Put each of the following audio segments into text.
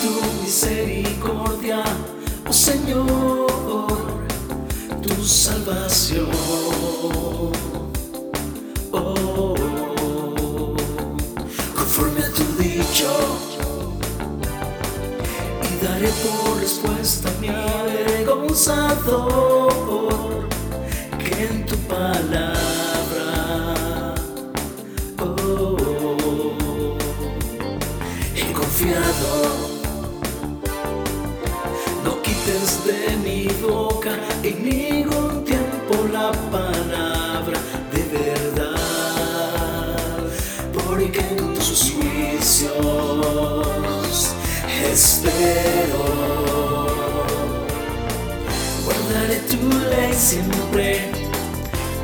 tu misericordia, oh Señor, tu salvación. Oh, conforme a tu dicho, y daré por respuesta mi avergonzador, que en tu palabra. Oh, he confiado de mi boca en ningún tiempo la palabra de verdad, porque en tus juicios espero. Guardaré tu ley siempre,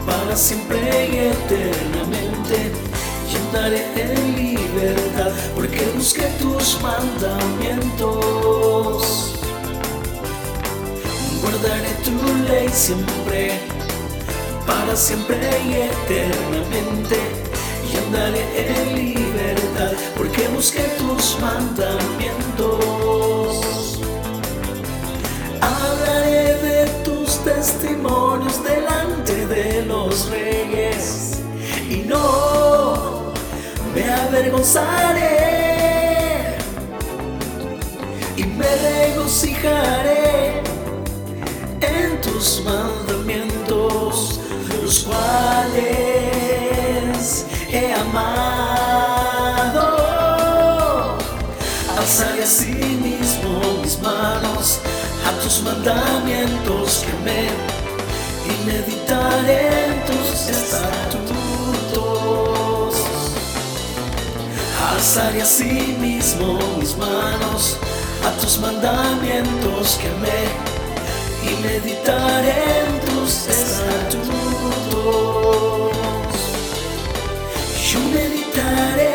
para siempre y eternamente, y andaré en libertad, porque busqué tus mandamientos. Guardaré tu ley siempre, para siempre y eternamente, y andaré en libertad, porque busqué tus mandamientos. Hablaré de tus testimonios delante de los reyes, y no me avergonzaré. Y me regocijaré tus mandamientos, los cuales he amado. Alzaré así mismo mis manos a tus mandamientos que me y meditaré en tus estatutos. Alzaré así mismo mis manos a tus mandamientos que me y meditaré en tus estatutos. Yo meditaré,